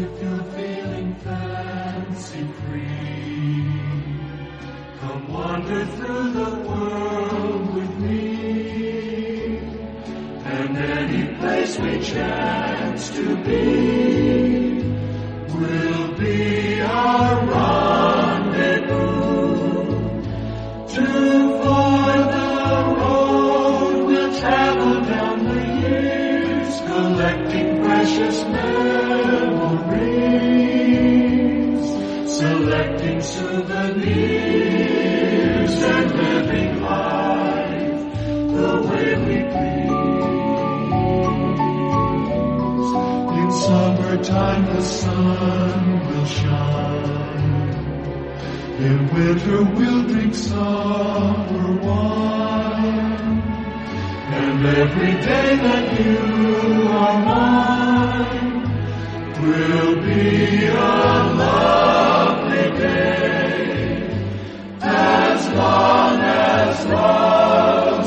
if you're feeling fancy free, come wander through the world with me. And any place we chance to be will be our rendezvous. Souvenirs, and living life the way we please. In summertime the sun will shine. In winter we'll drink summer wine. And every day that you are mine will be a lovely day. As long as love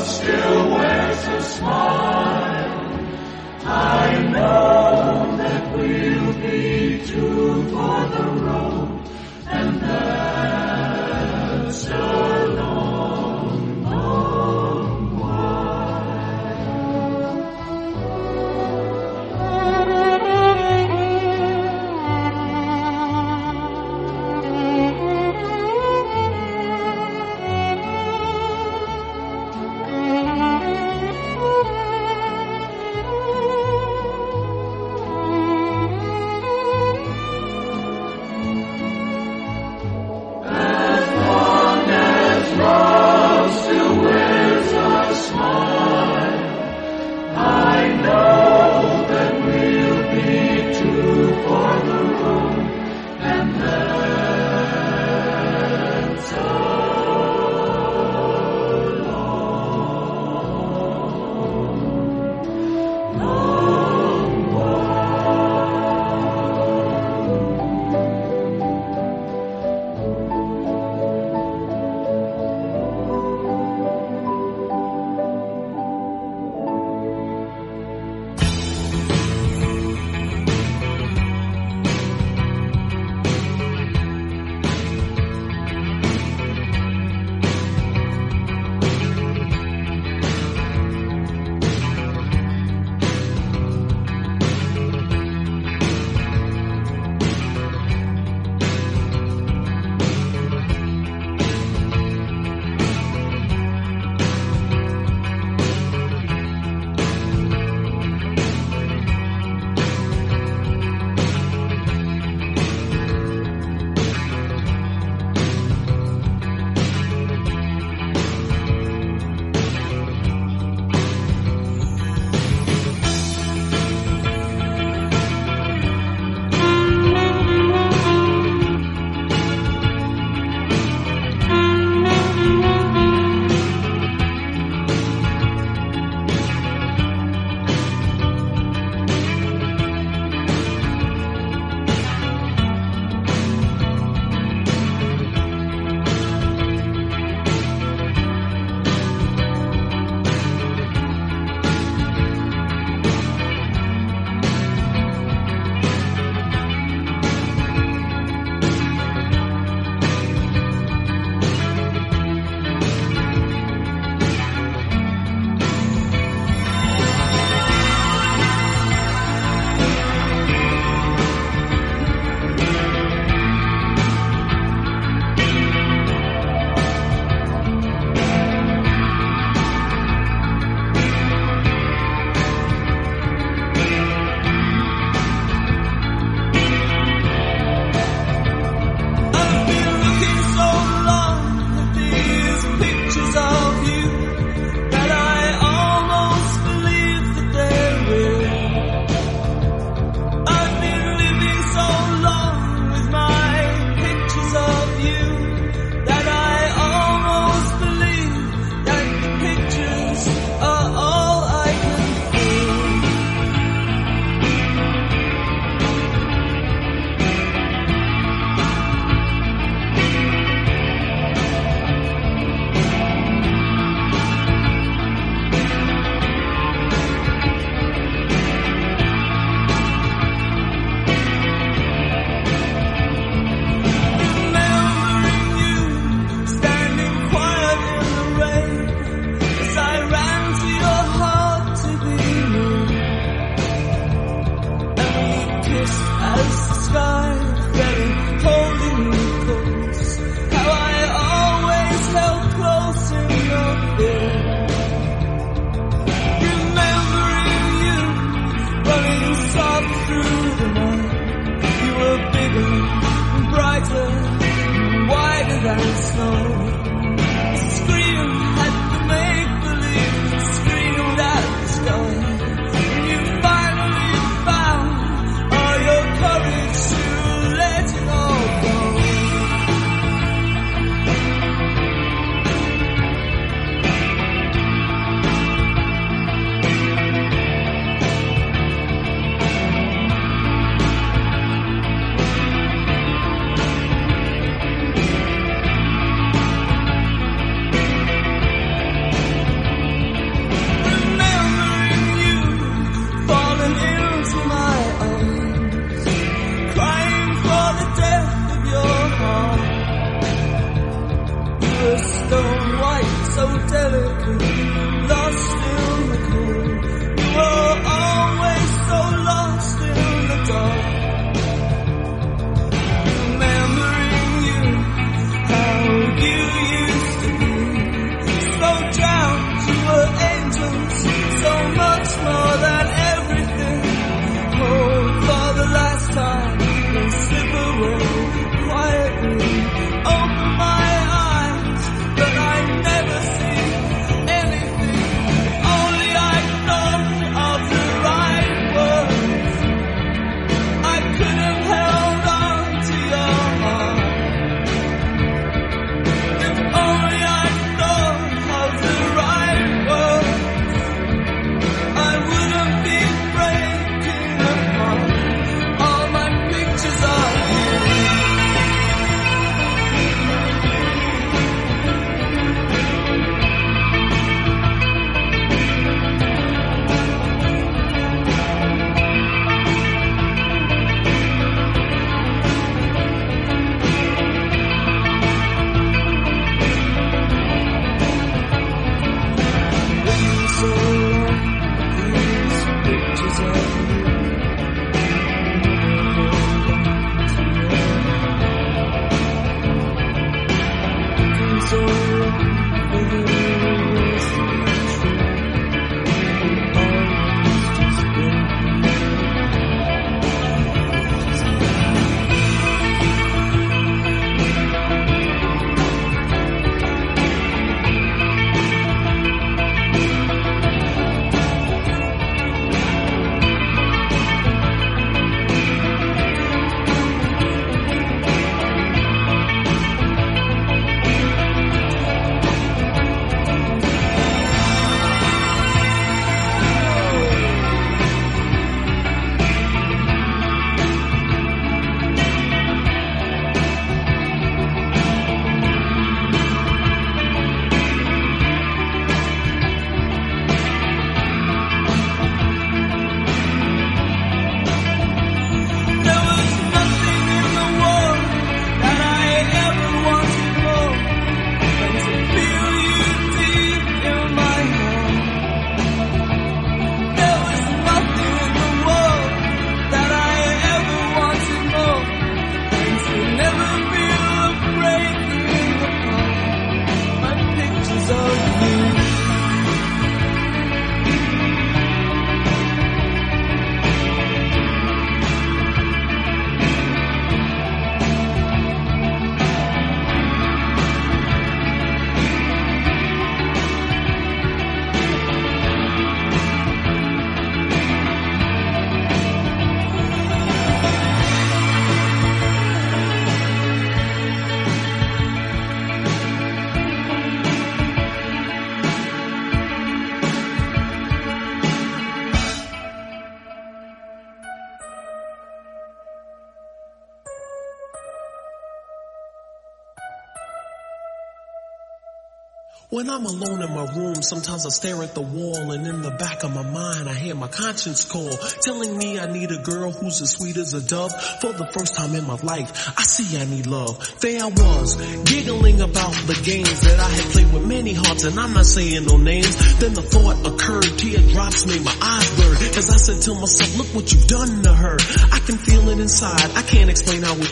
sometimes I stare at the wall and in the back of my mind I hear my conscience call, telling me I need a girl who's as sweet as a dove. For the first time in my life, I see I need love. There I was, giggling about the games that I had played with many hearts and I'm not saying no names. Then the thought occurred, teardrops made my eyes burn as I said to myself, look what you've done to her. I can feel it inside, I can't explain how it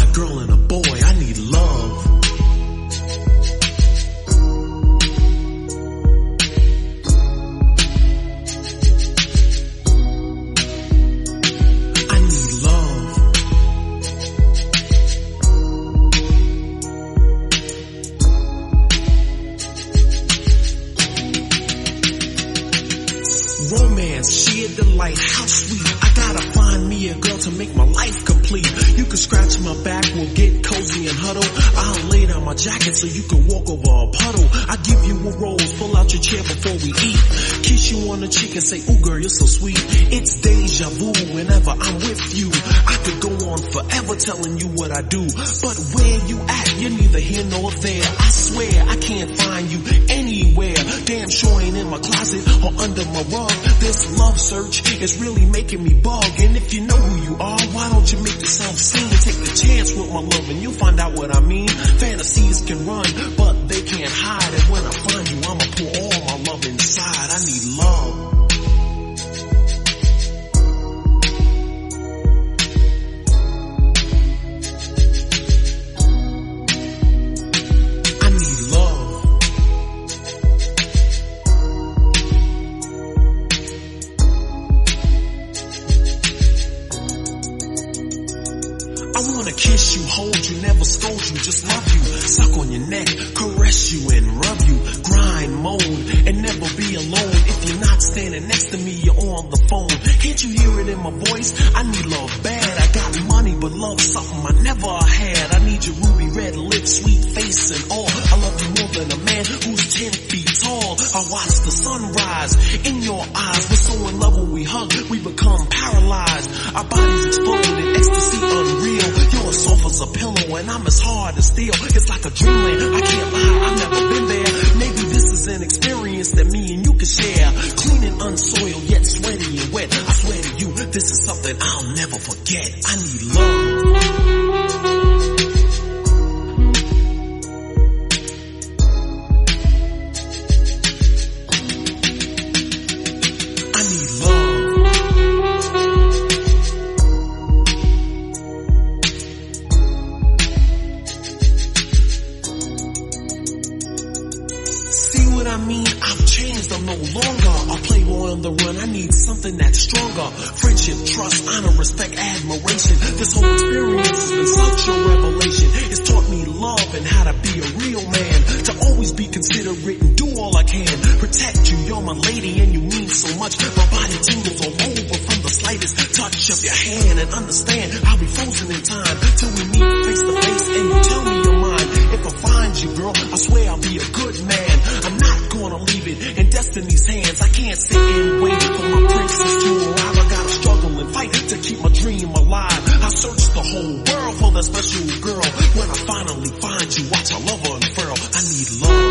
a girl and a boy. I need love. Jacket so you can walk over a puddle. I give you a rose, pull out your chair before we eat. Kiss you on the cheek and say, ooh girl, you're so sweet. It's deja vu whenever I'm with you. I could go on forever telling you what I do. But where you at, you're neither here nor there. I swear I can't find you anywhere. Damn sure ain't in my closet or under my rug. This love search is really making me bug. I'm no longer a playboy on the run. I need something that's stronger. Friendship, trust, honor, respect, admiration. This whole experience has been such a revelation. It's taught me love and how to be a real man. To always be considerate and do all I can. Protect you, you're my lady and you mean so much. My body tingles all over from the slightest touch of your hand. And understand, I'll be frozen in time till we meet face to face and you tell me. If I find you, girl, I swear I'll be a good man. I'm not gonna leave it in destiny's hands. I can't sit and wait for my princess to arrive. I gotta struggle and fight to keep my dream alive. I search the whole world for that special girl. When I finally find you, watch our love unfurl. I need love.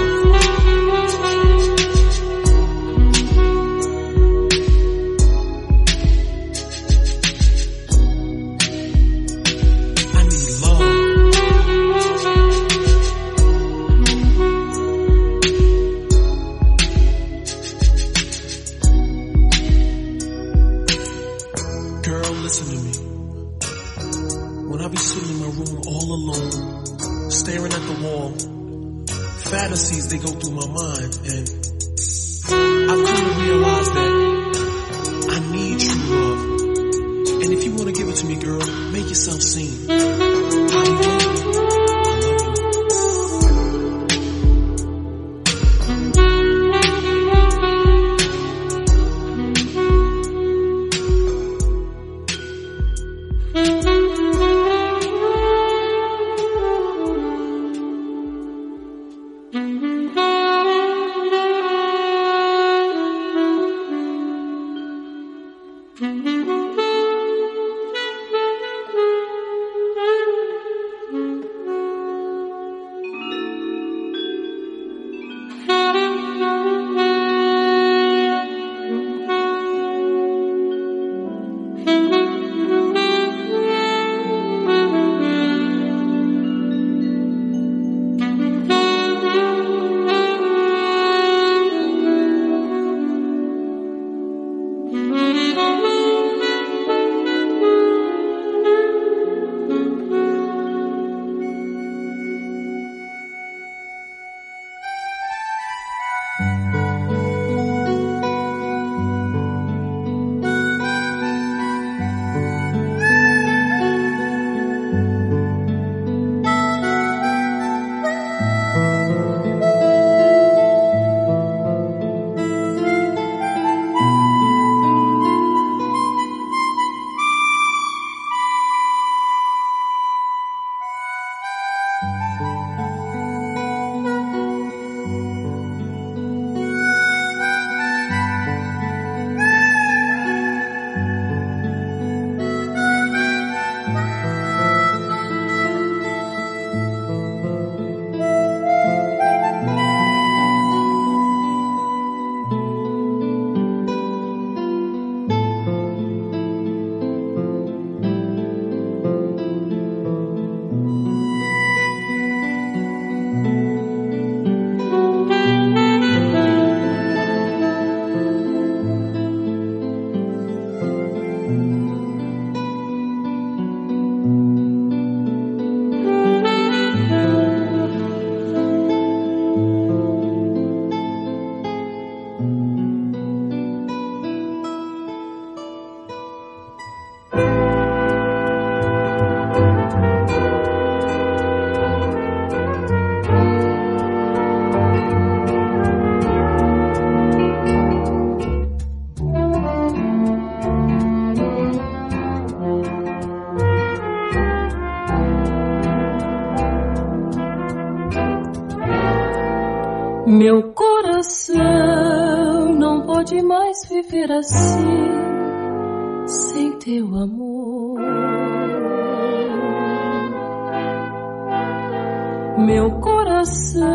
Meu coração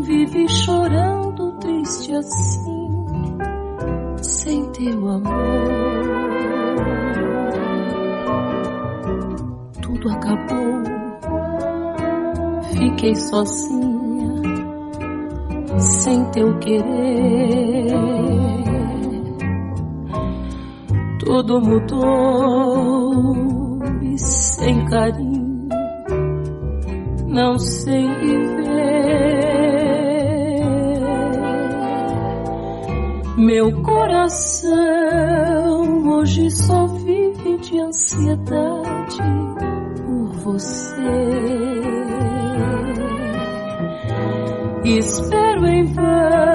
vive chorando triste assim, sem teu amor. Tudo acabou, fiquei sozinha sem teu querer. Tudo mudou e sem carinho não sei viver. Meu coração hoje só vive de ansiedade por você. Espero em vão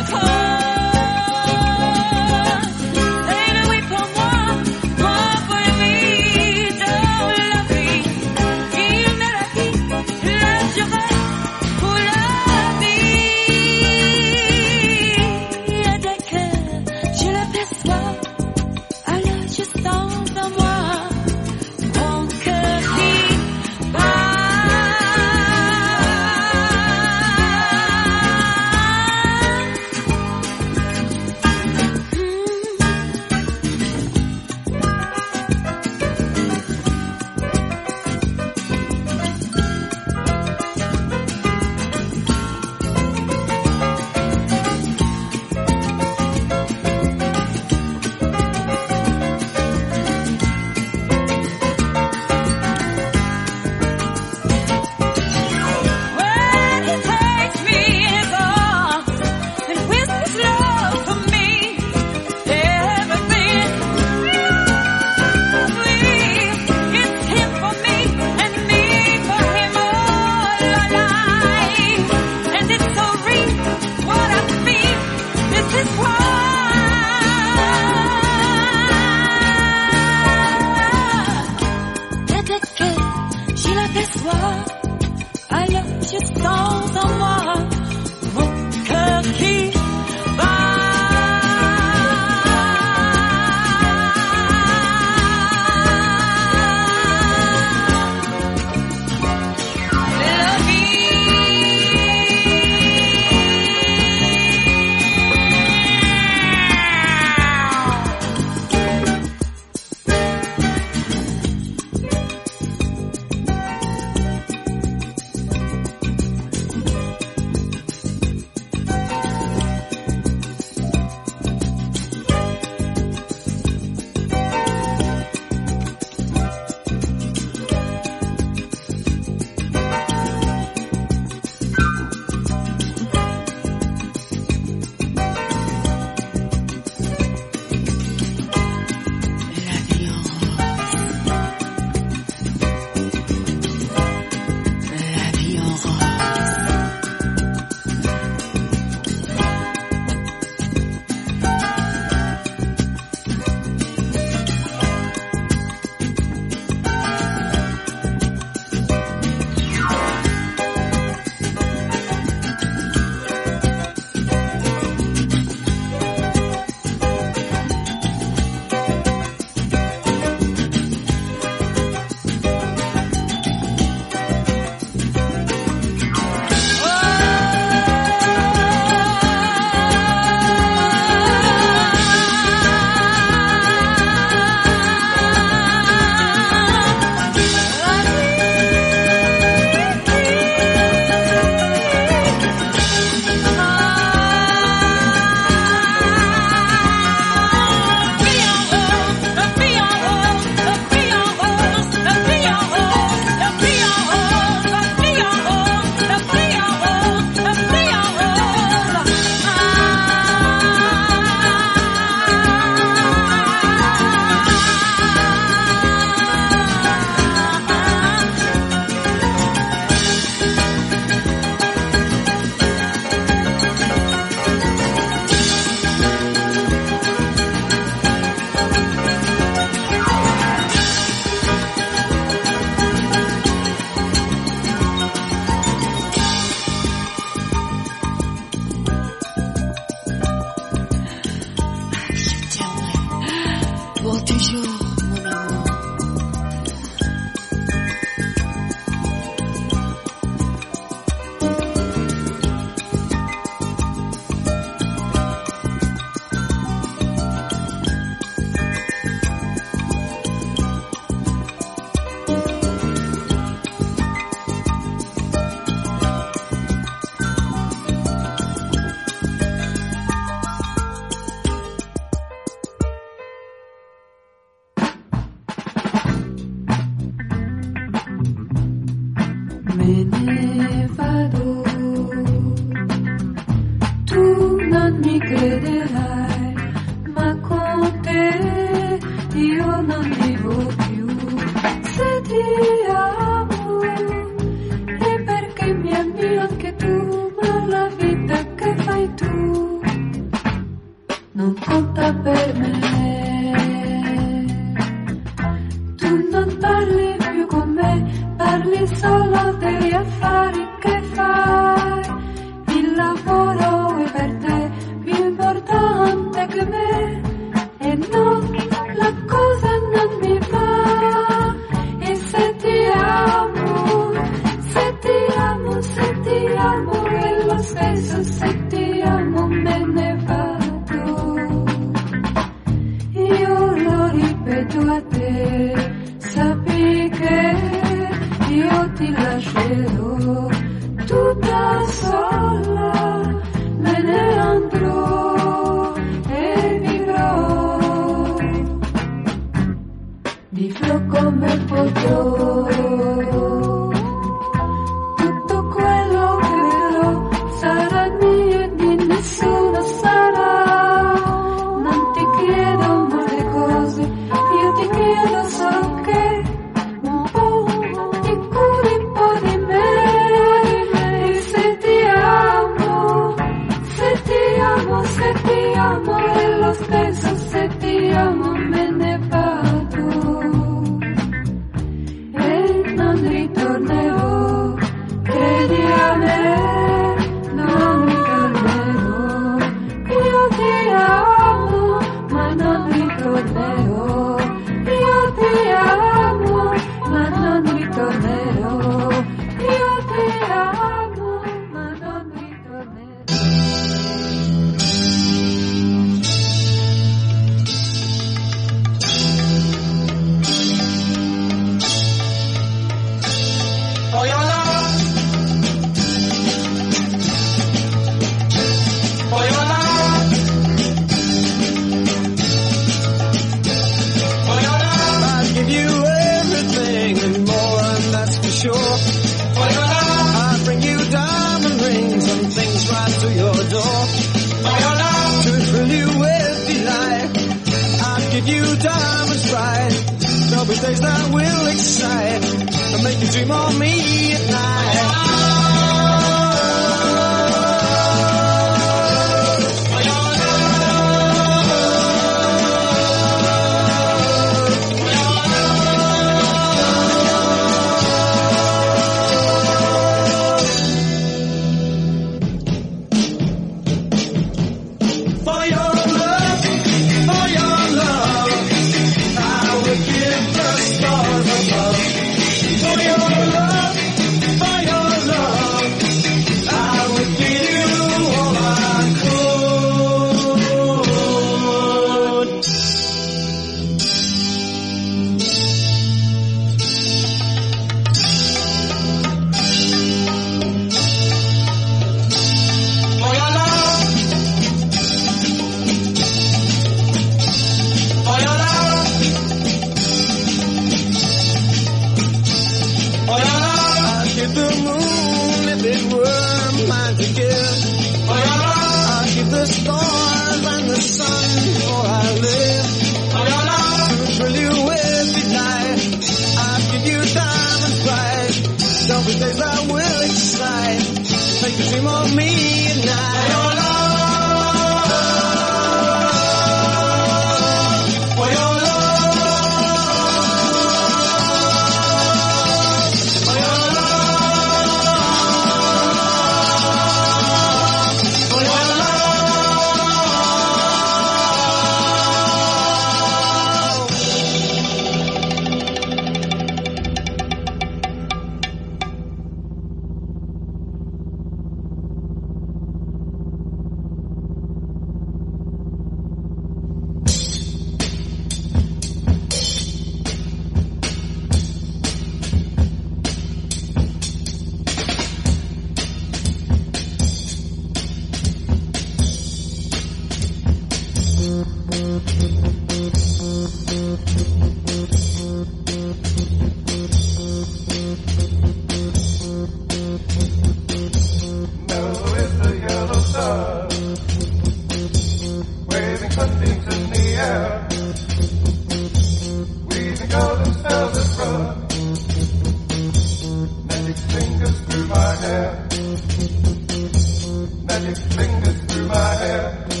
my hair.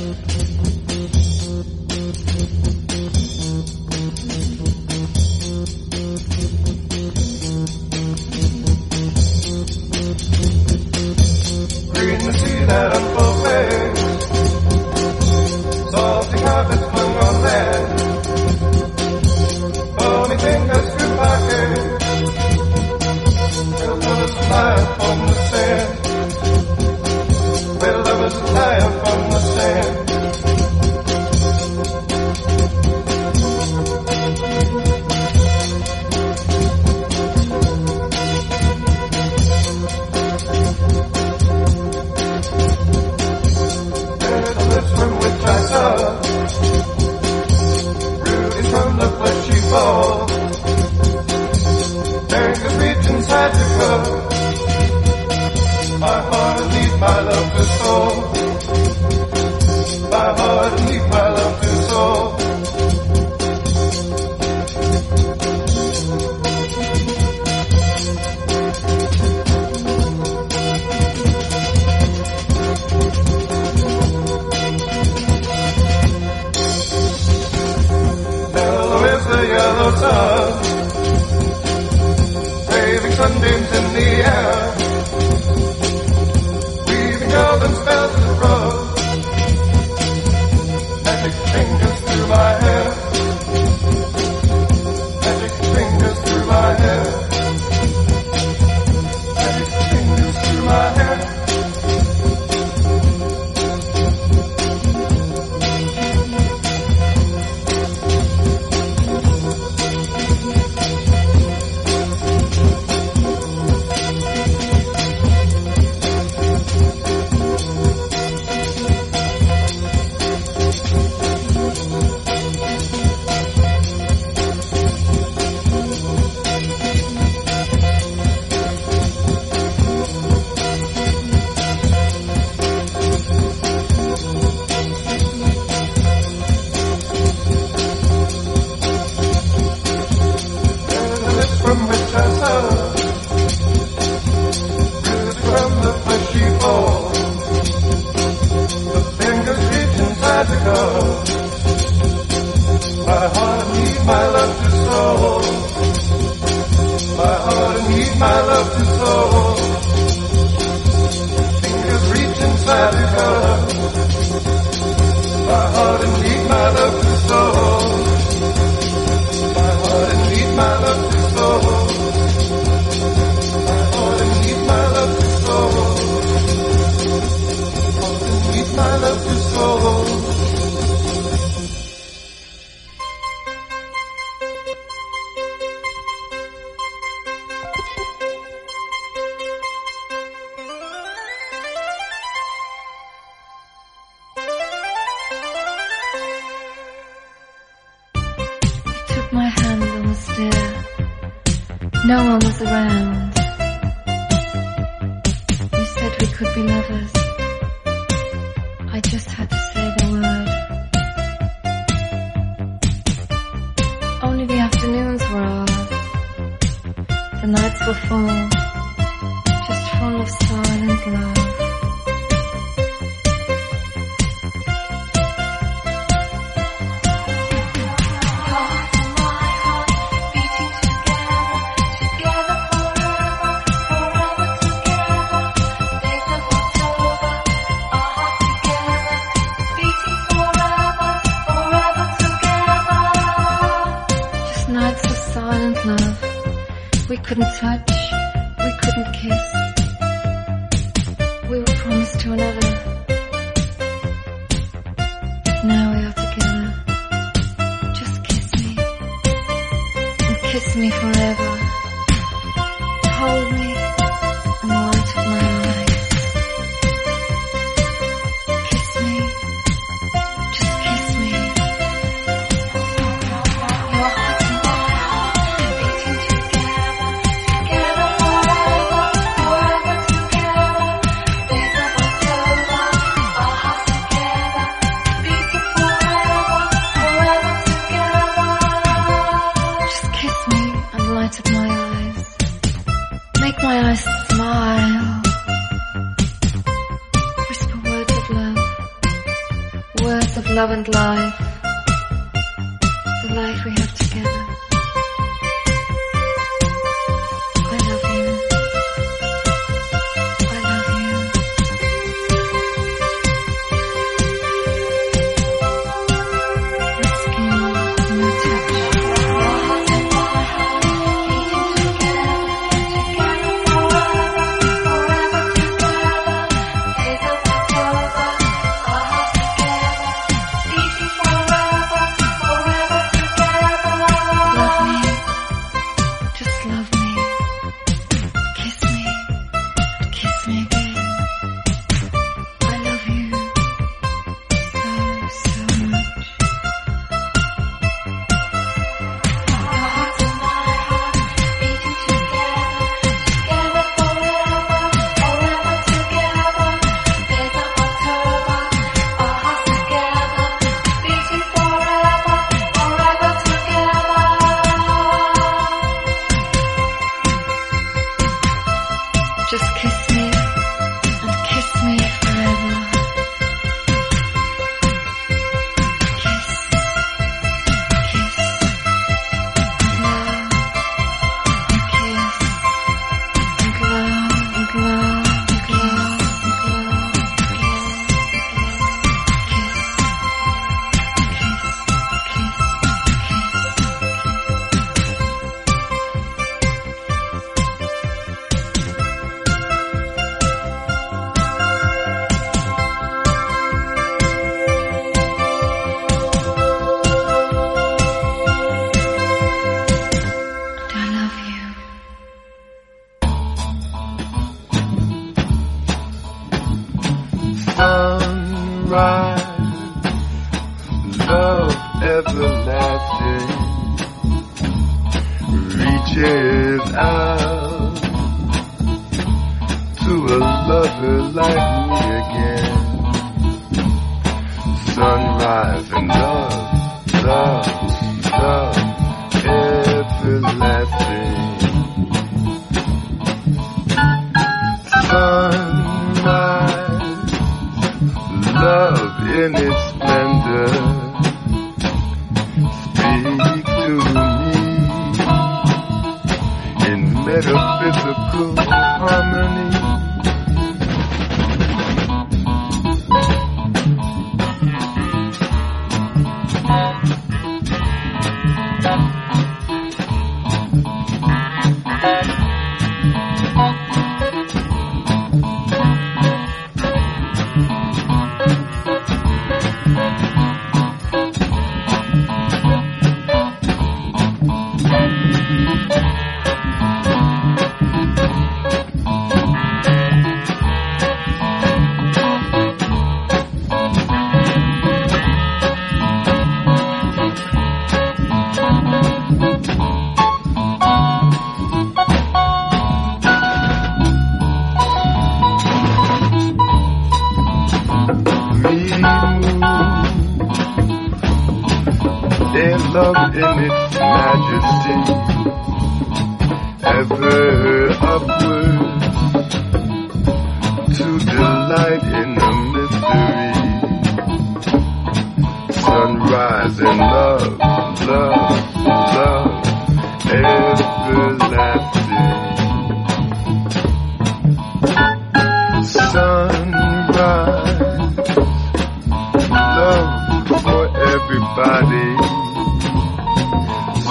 Love for everybody.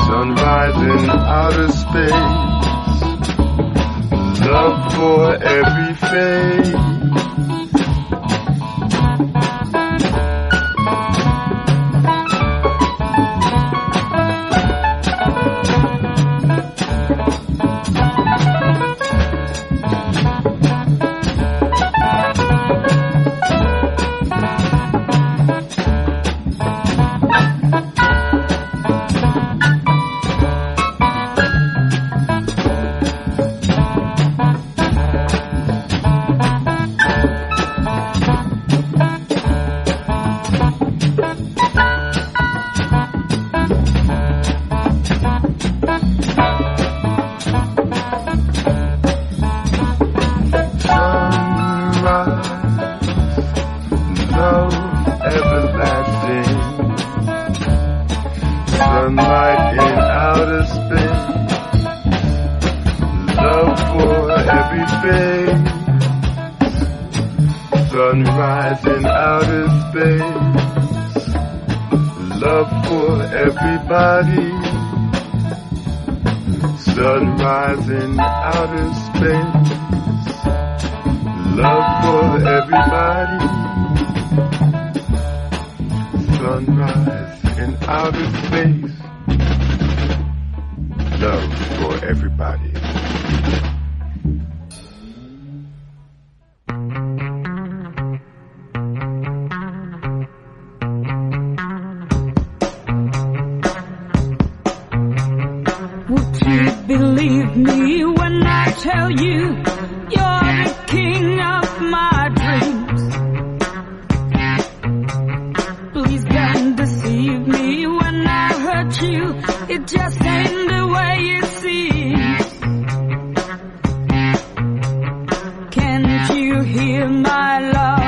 Sunrise in outer space. Love for every face. You hear my love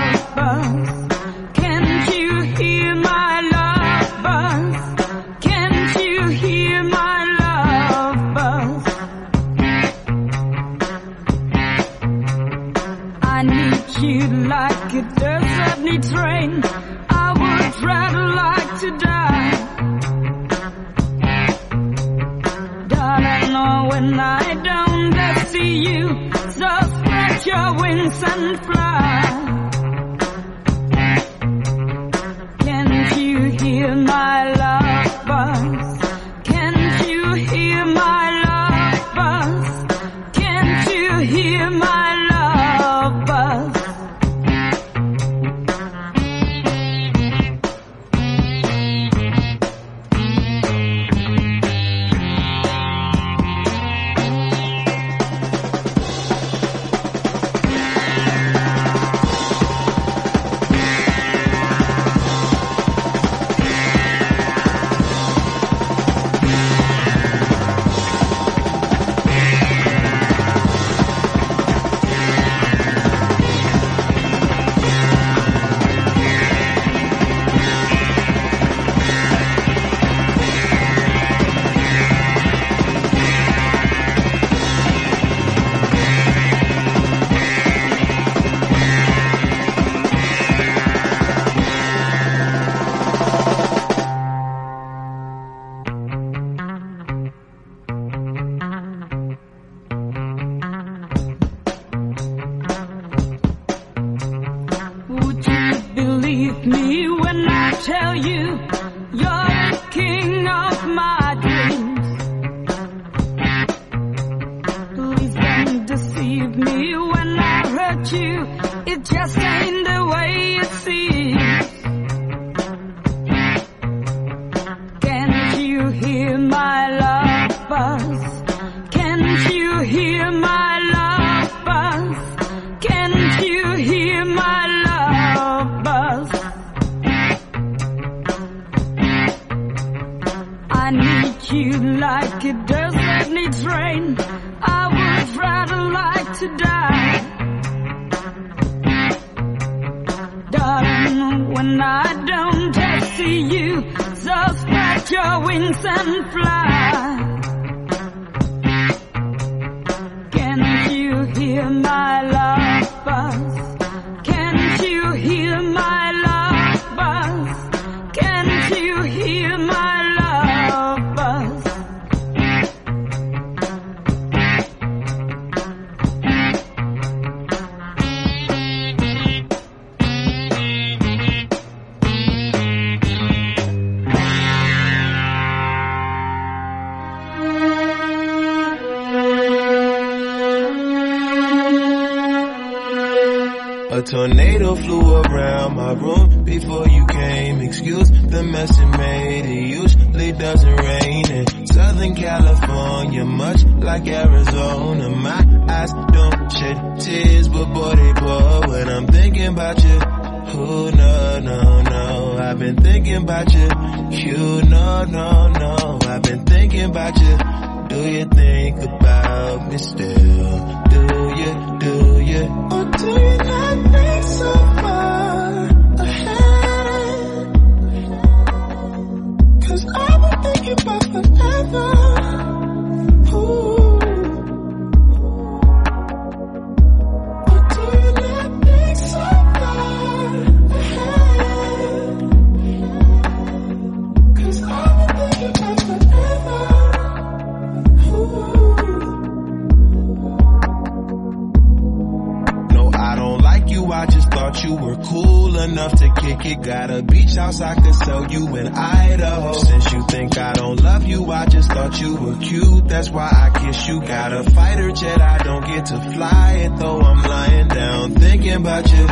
thinking about you.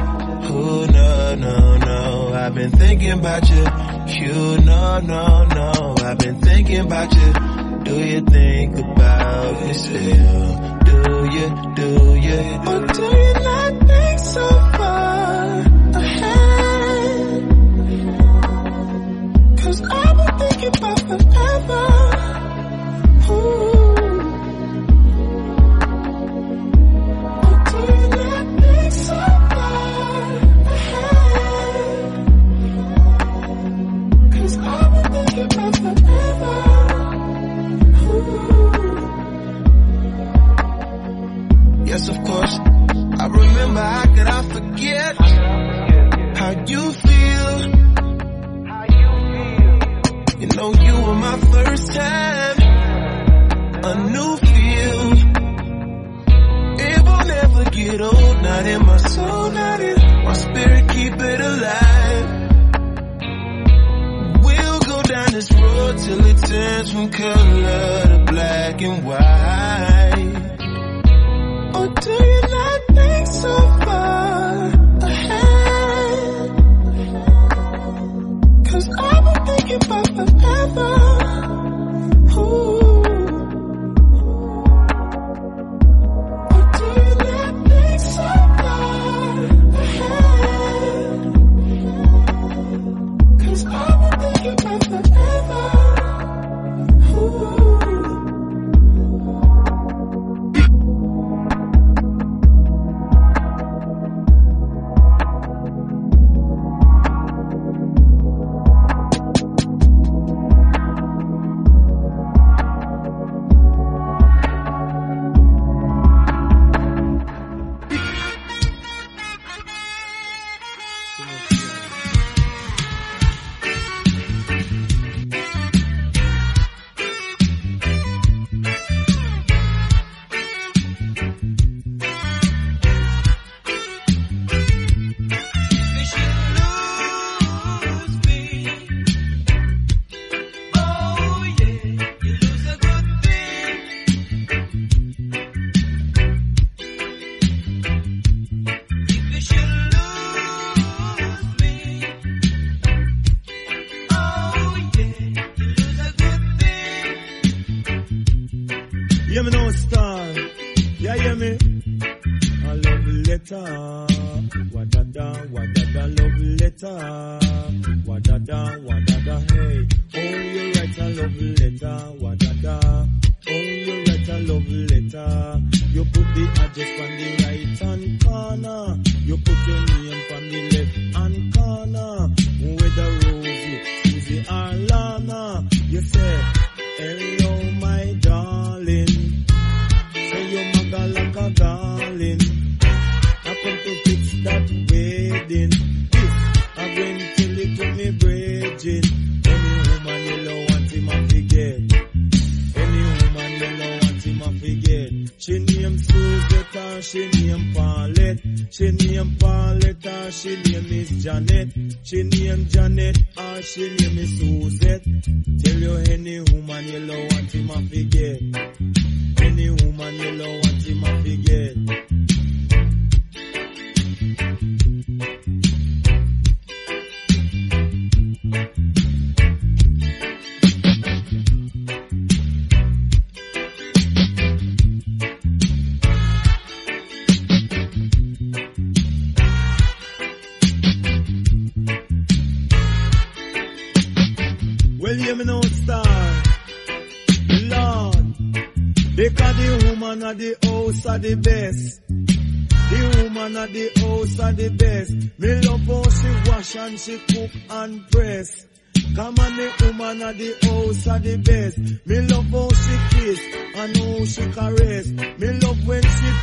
Oh no, no, no. I've been thinking about you. You no, no, no. I've been thinking about you. Do you think about me still? Do you, do you, or do you not think so far ahead? Cause I've been thinking about forever. Time, a new feel. It will never get old, not in my soul, not in my spirit, keep it alive. We'll go down this road till it turns from color to black and white. Or do you not think so far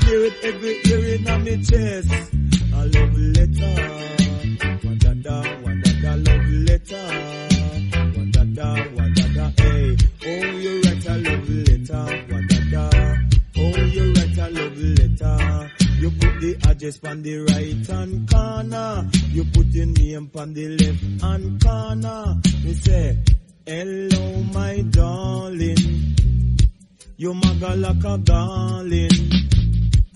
play with every ear in me chest. A love letter. Wadada, wadada, love letter. Wadada, wadada, hey. Oh, you write a love letter. Wadada. Oh, you write a love letter. You put the address on the right hand corner. You put your name on the left hand corner. Me say, hello my darling. You maga like a darling.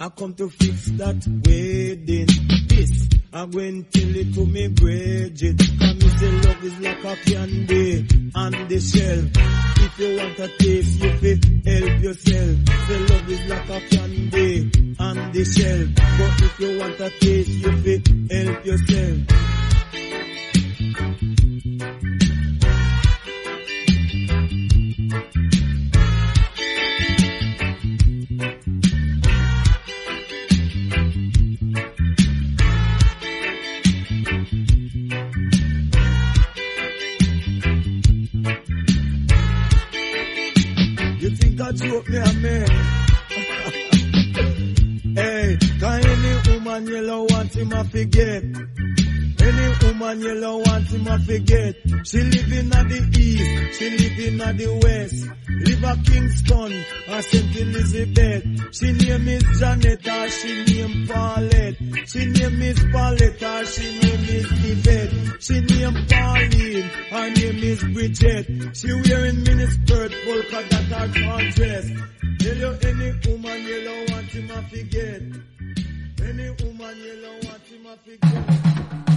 I come to fix that wedding. This, I went till it to me Bridget. Cause me say love is like a candy on the shelf. If you want a taste, you fi help yourself. Say love is like a candy on the shelf. But if you want a taste, you fi help yourself. Forget. She live in the east, she live in the west. Live a Kingston or St. Elizabeth. She name is Janet she name Paulette. She name is Paulette she name is Yvette. She name Pauline, her name is Bridget. She wearing mini skirt, polka dot or short dress. Tell you any woman yellow want him a forget. Any woman yellow want him a forget.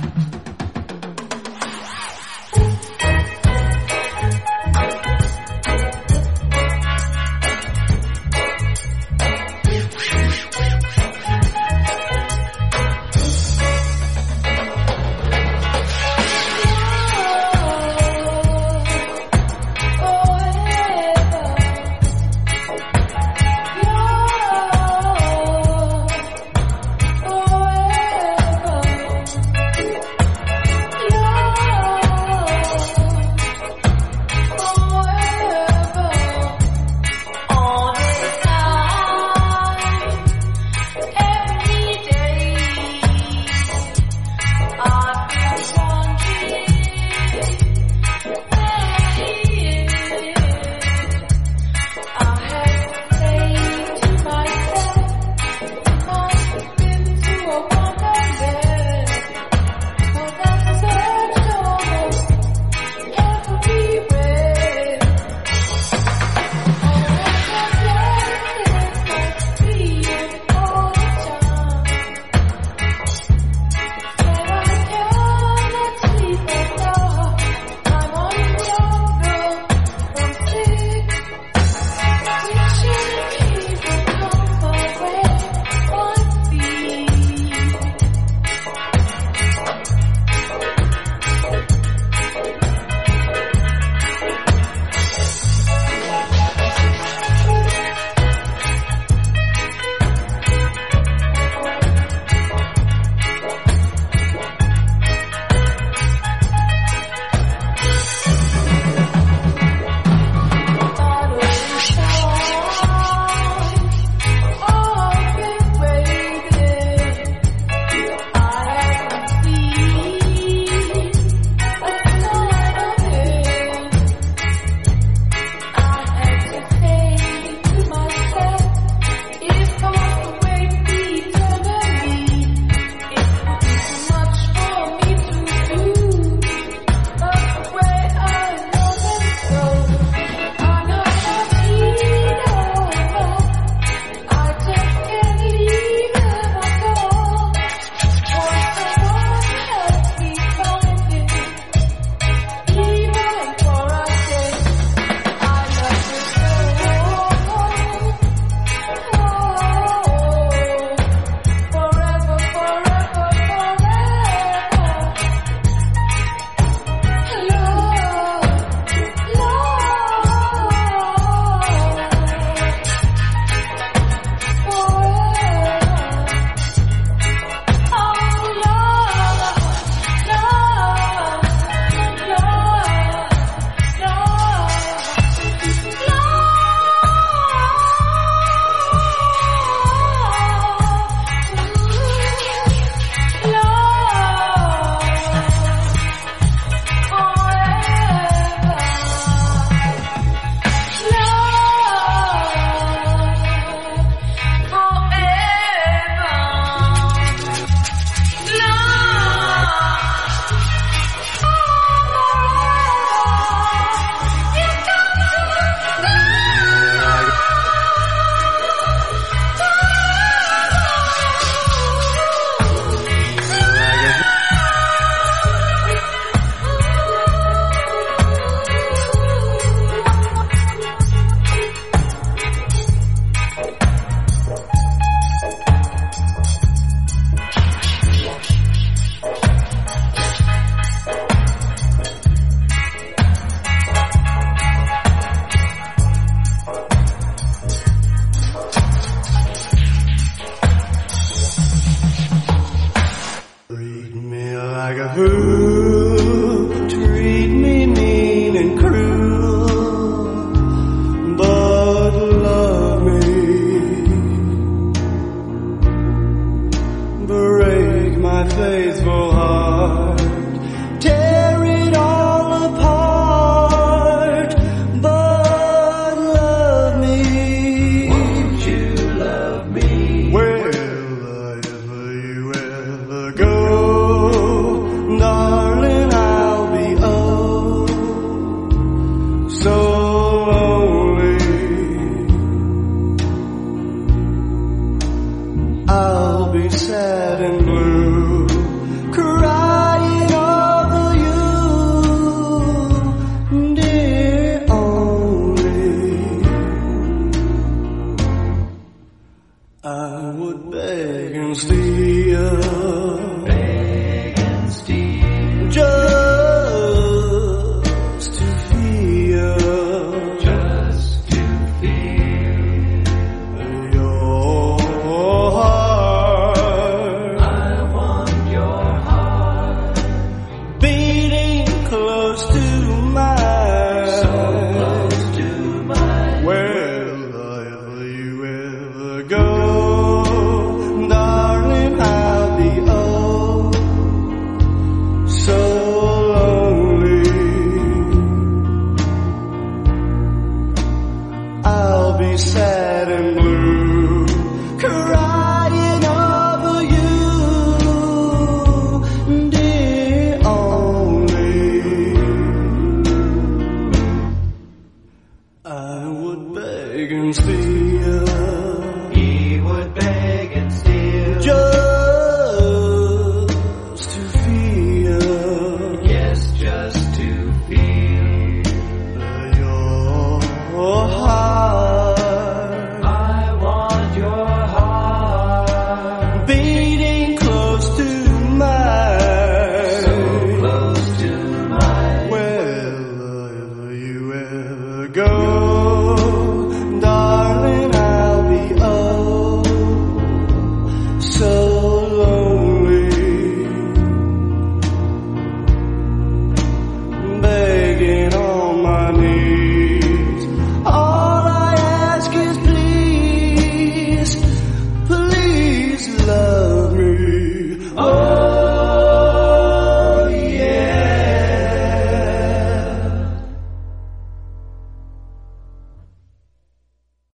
I'll be sad and blue.